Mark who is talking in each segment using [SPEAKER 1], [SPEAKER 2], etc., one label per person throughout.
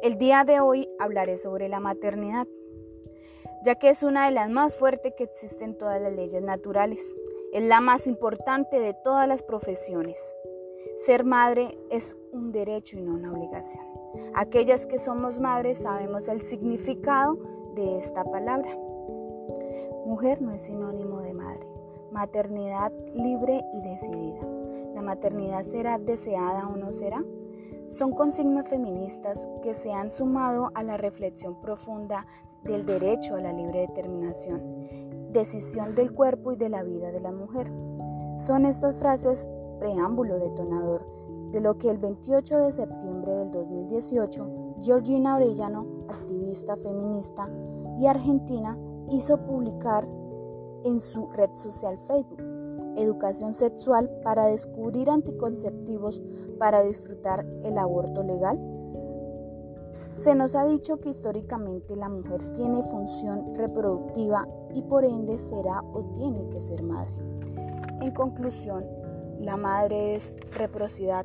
[SPEAKER 1] El día de hoy hablaré sobre la maternidad, ya que es una de las más fuertes que existen todas las leyes naturales. Es la más importante de todas las profesiones. Ser madre es un derecho y no una obligación. Aquellas que somos madres sabemos el significado de esta palabra. Mujer no es sinónimo de madre. Maternidad libre y decidida. ¿La maternidad será deseada o no será? Son consignas feministas que se han sumado a la reflexión profunda del derecho a la libre determinación, decisión del cuerpo y de la vida de la mujer. Son estas frases preámbulo detonador de lo que el 28 de septiembre del 2018 Georgina Orellano, activista feminista y argentina, hizo publicar en su red social Facebook educación sexual para descubrir anticonceptivos para disfrutar el aborto legal? Se nos ha dicho que históricamente la mujer tiene función reproductiva y por ende será o tiene que ser madre. En conclusión, la madre es reciprocidad.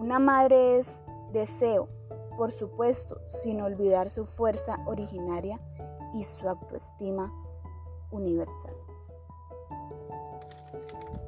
[SPEAKER 1] Una madre es deseo, por supuesto, sin olvidar su fuerza originaria y su autoestima universal. Thank you.